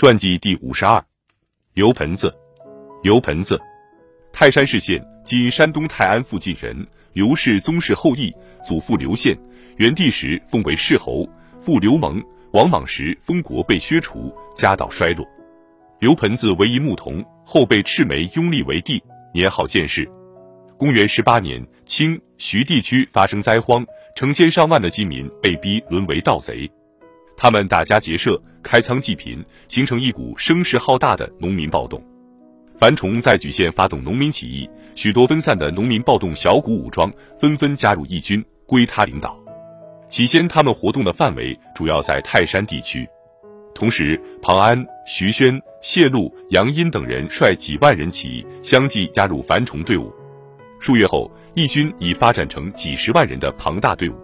传记第五十二，刘盆子，刘盆子，泰山市县（今山东泰安附近人），刘氏宗室后裔，祖父刘宪，元帝时封为世侯，父刘蒙、王莽时封国被削除，家道衰落。刘盆子为一牧童，后被赤眉拥立为帝，年号建世。公元十八年，清徐地区发生灾荒，成千上万的饥民被逼沦为盗贼。他们打家劫舍，开仓济贫，形成一股声势浩大的农民暴动。樊崇在莒县发动农民起义，许多分散的农民暴动小股武装纷纷加入义军，归他领导。起先，他们活动的范围主要在泰山地区。同时，庞安、徐宣、谢禄、杨殷等人率几万人起义，相继加入樊崇队伍。数月后，义军已发展成几十万人的庞大队伍。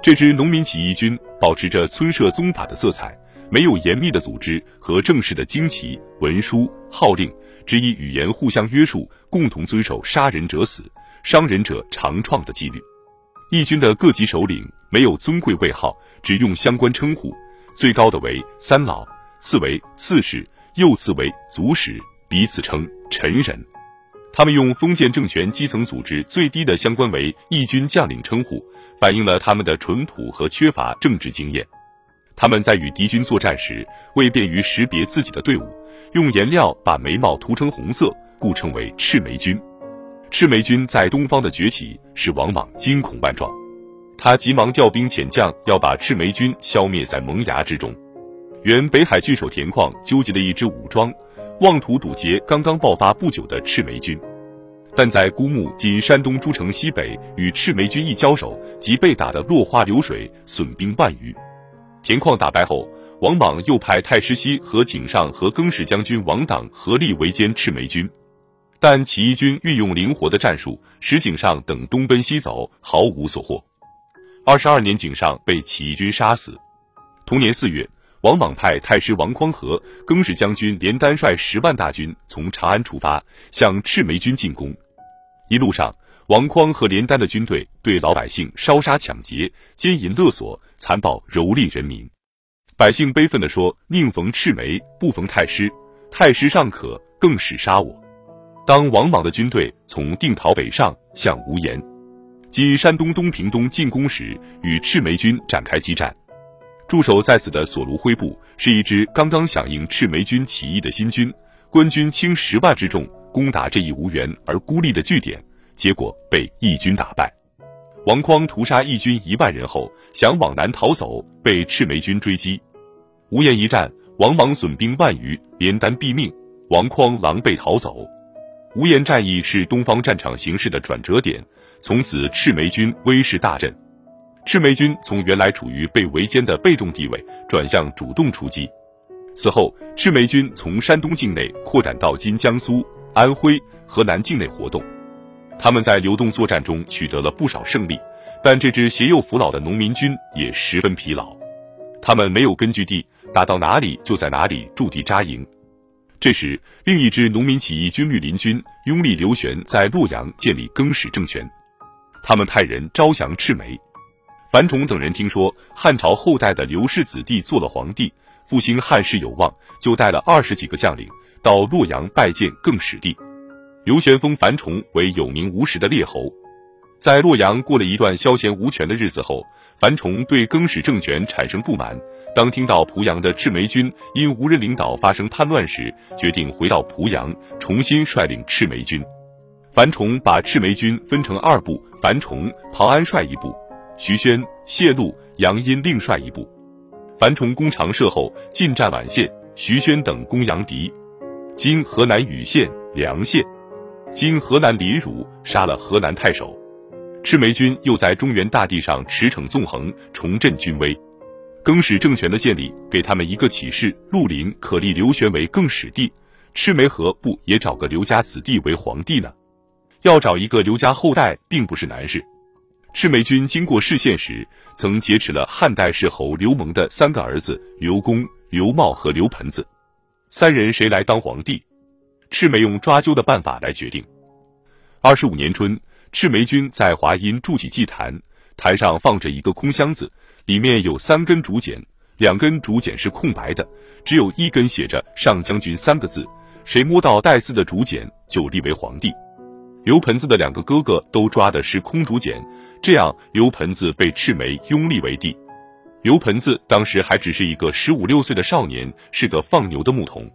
这支农民起义军保持着村社宗法的色彩，没有严密的组织和正式的旌旗、文书、号令，只以语言互相约束，共同遵守“杀人者死，伤人者长创”的纪律。义军的各级首领没有尊贵位号，只用相关称呼，最高的为三老，次为刺史，又次为族史，彼此称臣人。他们用封建政权基层组织最低的相关为义军将领称呼。反映了他们的淳朴和缺乏政治经验。他们在与敌军作战时，为便于识别自己的队伍，用颜料把眉毛涂成红色，故称为赤眉军。赤眉军在东方的崛起使王莽惊恐万状，他急忙调兵遣将，要把赤眉军消灭在萌芽之中。原北海郡守田况纠集了一支武装，妄图堵截刚刚爆发不久的赤眉军。但在孤木（今山东诸城西北）与赤眉军一交手，即被打得落花流水，损兵万余。田况打败后，王莽又派太师西和井上和更始将军王党合力围歼赤眉军，但起义军运用灵活的战术，使井上等东奔西走，毫无所获。二十二年，井上被起义军杀死。同年四月，王莽派太师王匡和更始将军连丹率十万大军从长安出发，向赤眉军进攻。一路上，王匡和连丹的军队对老百姓烧杀抢劫、奸淫勒索、残暴蹂躏人民。百姓悲愤地说：“宁逢赤眉，不逢太师。太师尚可，更是杀我。”当王莽的军队从定陶北上，向无盐（今山东东平东）进攻时，与赤眉军展开激战。驻守在此的索卢辉部是一支刚刚响应赤眉军起义的新军，官军轻十万之众。攻打这一无援而孤立的据点，结果被义军打败。王匡屠杀义军一万人后，想往南逃走，被赤眉军追击。无言一战，王莽损兵万余，连丹毙命，王匡狼狈逃走。无言战役是东方战场形势的转折点，从此赤眉军威势大振。赤眉军从原来处于被围歼的被动地位，转向主动出击。此后，赤眉军从山东境内扩展到今江苏。安徽、河南境内活动，他们在流动作战中取得了不少胜利，但这支携幼扶老的农民军也十分疲劳。他们没有根据地，打到哪里就在哪里驻地扎营。这时，另一支农民起义军绿林军拥立刘玄在洛阳建立更始政权，他们派人招降赤眉。樊崇等人听说汉朝后代的刘氏子弟做了皇帝，复兴汉室有望，就带了二十几个将领。到洛阳拜见更始帝，刘玄封樊崇为有名无实的列侯。在洛阳过了一段消闲无权的日子后，樊崇对更始政权产生不满。当听到濮阳的赤眉军因无人领导发生叛乱时，决定回到濮阳，重新率领赤眉军。樊崇把赤眉军分成二部，樊崇、庞安率一部，徐宣、谢禄、杨殷另率一部。樊崇攻长社后，进占宛县，徐宣等攻阳翟。今河南禹县、梁县，今河南临汝，杀了河南太守。赤眉军又在中原大地上驰骋纵横，重振军威。更始政权的建立给他们一个启示：绿林可立刘玄为更始帝，赤眉何不也找个刘家子弟为皇帝呢？要找一个刘家后代，并不是难事。赤眉军经过市县时，曾劫持了汉代世侯刘蒙的三个儿子刘公、刘茂和刘盆子。三人谁来当皇帝？赤眉用抓阄的办法来决定。二十五年春，赤眉军在华阴筑起祭坛，坛上放着一个空箱子，里面有三根竹简，两根竹简是空白的，只有一根写着“上将军”三个字。谁摸到带字的竹简，就立为皇帝。刘盆子的两个哥哥都抓的是空竹简，这样刘盆子被赤眉拥立为帝。刘盆子当时还只是一个十五六岁的少年，是个放牛的牧童。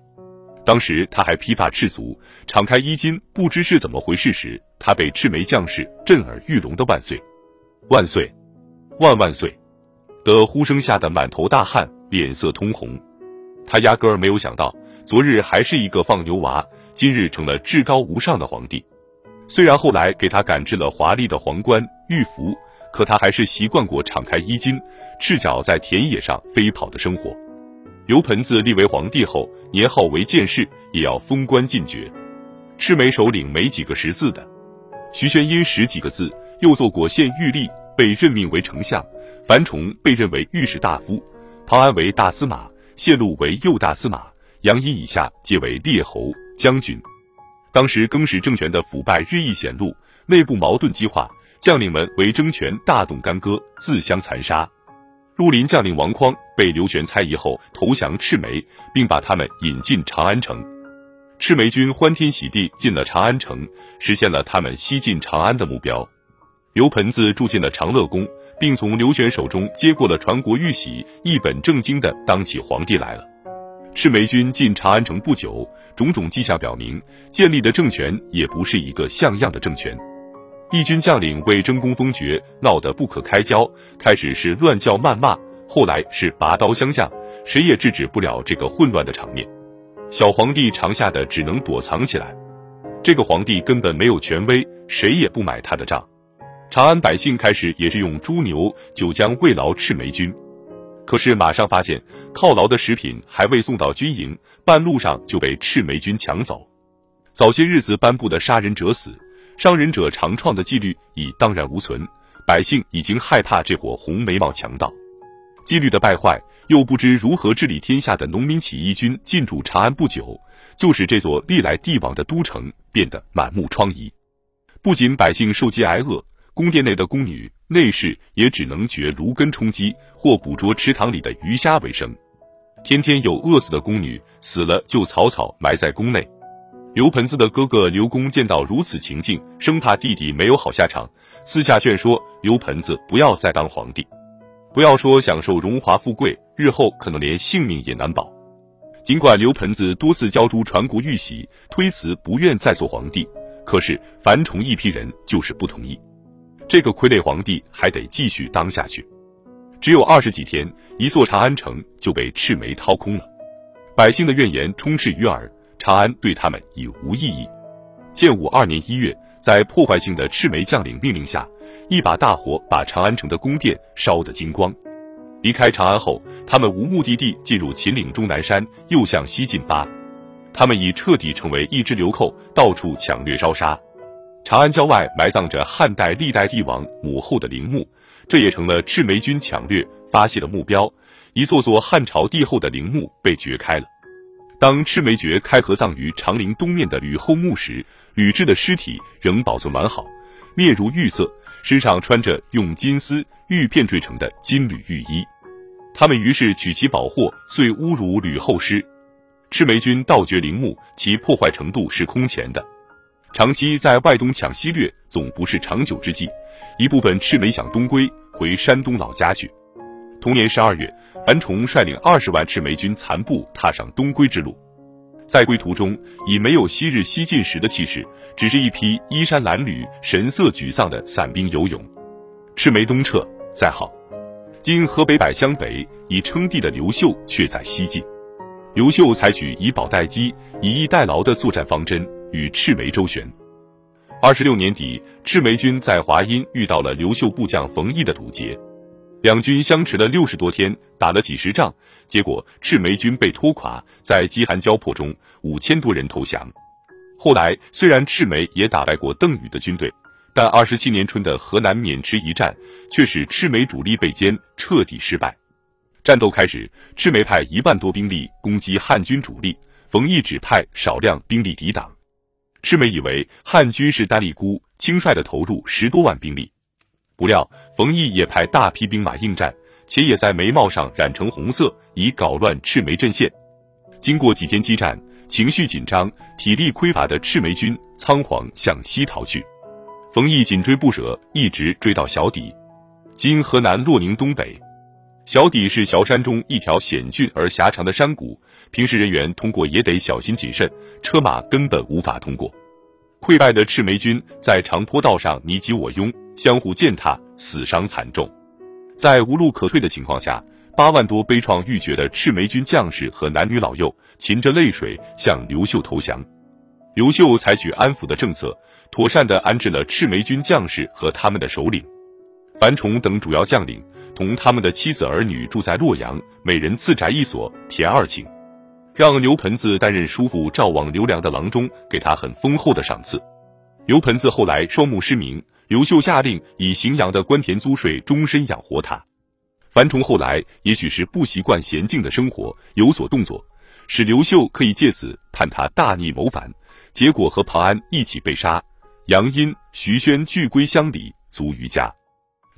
当时他还披发赤足，敞开衣襟，不知是怎么回事时，他被赤眉将士震耳欲聋的“万岁，万岁，万万岁”的呼声吓得满头大汗，脸色通红。他压根儿没有想到，昨日还是一个放牛娃，今日成了至高无上的皇帝。虽然后来给他赶制了华丽的皇冠、玉服，可他还是习惯过敞开衣襟、赤脚在田野上飞跑的生活。刘盆子立为皇帝后，年号为建世，也要封官进爵。赤眉首领没几个识字的，徐宣因识几个字，又做过县御吏，被任命为丞相；樊崇被任为御史大夫，庞安为大司马，谢禄为右大司马，杨仪以下皆为列侯将军。当时更始政权的腐败日益显露，内部矛盾激化，将领们为争权大动干戈，自相残杀。绿林将领王匡被刘玄猜疑后投降赤眉，并把他们引进长安城。赤眉军欢天喜地进了长安城，实现了他们西进长安的目标。刘盆子住进了长乐宫，并从刘玄手中接过了传国玉玺，一本正经的当起皇帝来了。赤眉军进长安城不久，种种迹象表明，建立的政权也不是一个像样的政权。义军将领为争功封爵闹得不可开交，开始是乱叫谩骂，后来是拔刀相向，谁也制止不了这个混乱的场面。小皇帝常吓得只能躲藏起来。这个皇帝根本没有权威，谁也不买他的账。长安百姓开始也是用猪牛酒浆慰劳赤眉军，可是马上发现犒劳的食品还未送到军营，半路上就被赤眉军抢走。早些日子颁布的杀人者死。伤人者常创的纪律已荡然无存，百姓已经害怕这伙红眉毛强盗。纪律的败坏，又不知如何治理天下的农民起义军进驻长安不久，就使这座历来帝王的都城变得满目疮痍。不仅百姓受饥挨饿，宫殿内的宫女、内侍也只能掘芦根充饥，或捕捉池塘里的鱼虾为生。天天有饿死的宫女，死了就草草埋在宫内。刘盆子的哥哥刘公见到如此情境，生怕弟弟没有好下场，私下劝说刘盆子不要再当皇帝，不要说享受荣华富贵，日后可能连性命也难保。尽管刘盆子多次交出传国玉玺，推辞不愿再做皇帝，可是樊崇一批人就是不同意，这个傀儡皇帝还得继续当下去。只有二十几天，一座长安城就被赤眉掏空了，百姓的怨言充斥于耳。长安对他们已无意义。建武二年一月，在破坏性的赤眉将领命令下，一把大火把长安城的宫殿烧得精光。离开长安后，他们无目的地进入秦岭终南山，又向西进发。他们已彻底成为一支流寇，到处抢掠烧杀。长安郊外埋葬着汉代历代帝王母后的陵墓，这也成了赤眉军抢掠发泄的目标。一座座汉朝帝后的陵墓被掘开了。当赤眉诀开合葬于长陵东面的吕后墓时，吕雉的尸体仍保存完好，面如玉色，身上穿着用金丝玉片缀成的金缕玉衣。他们于是取其宝货，遂侮辱吕后尸。赤眉军盗掘陵墓，其破坏程度是空前的。长期在外东抢西掠，总不是长久之计。一部分赤眉想东归，回山东老家去。同年十二月。樊崇率领二十万赤眉军残部踏上东归之路，在归途中已没有昔日西进时的气势，只是一批衣衫褴褛、神色沮丧的散兵游勇。赤眉东撤，再好，今河北百乡北已称帝的刘秀却在西进。刘秀采取以保待机、以逸待劳的作战方针，与赤眉周旋。二十六年底，赤眉军在华阴遇到了刘秀部将冯异的堵截。两军相持了六十多天，打了几十仗，结果赤眉军被拖垮，在饥寒交迫中，五千多人投降。后来虽然赤眉也打败过邓禹的军队，但二十七年春的河南渑池一战却使赤眉主力被歼，彻底失败。战斗开始，赤眉派一万多兵力攻击汉军主力，冯异只派少量兵力抵挡。赤眉以为汉军是单立孤，轻率的投入十多万兵力。不料，冯异也派大批兵马应战，且也在眉毛上染成红色，以搞乱赤眉阵线。经过几天激战，情绪紧张、体力匮乏的赤眉军仓皇向西逃去。冯异紧追不舍，一直追到小底，今河南洛宁东北。小底是崤山中一条险峻而狭长的山谷，平时人员通过也得小心谨慎，车马根本无法通过。溃败的赤眉军在长坡道上你挤我拥，相互践踏，死伤惨重。在无路可退的情况下，八万多悲怆欲绝的赤眉军将士和男女老幼噙着泪水向刘秀投降。刘秀采取安抚的政策，妥善地安置了赤眉军将士和他们的首领樊崇等主要将领。同他们的妻子儿女住在洛阳，每人自宅一所，田二顷，让刘盆子担任叔父赵王刘良的郎中，给他很丰厚的赏赐。刘盆子后来双目失明，刘秀下令以荥阳的官田租税终身养活他。樊崇后来也许是不习惯娴静的生活，有所动作，使刘秀可以借此判他大逆谋反，结果和庞安一起被杀，杨殷、徐宣俱归乡里，卒于家。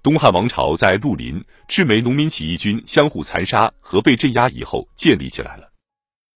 东汉王朝在绿林、赤眉农民起义军相互残杀和被镇压以后建立起来了。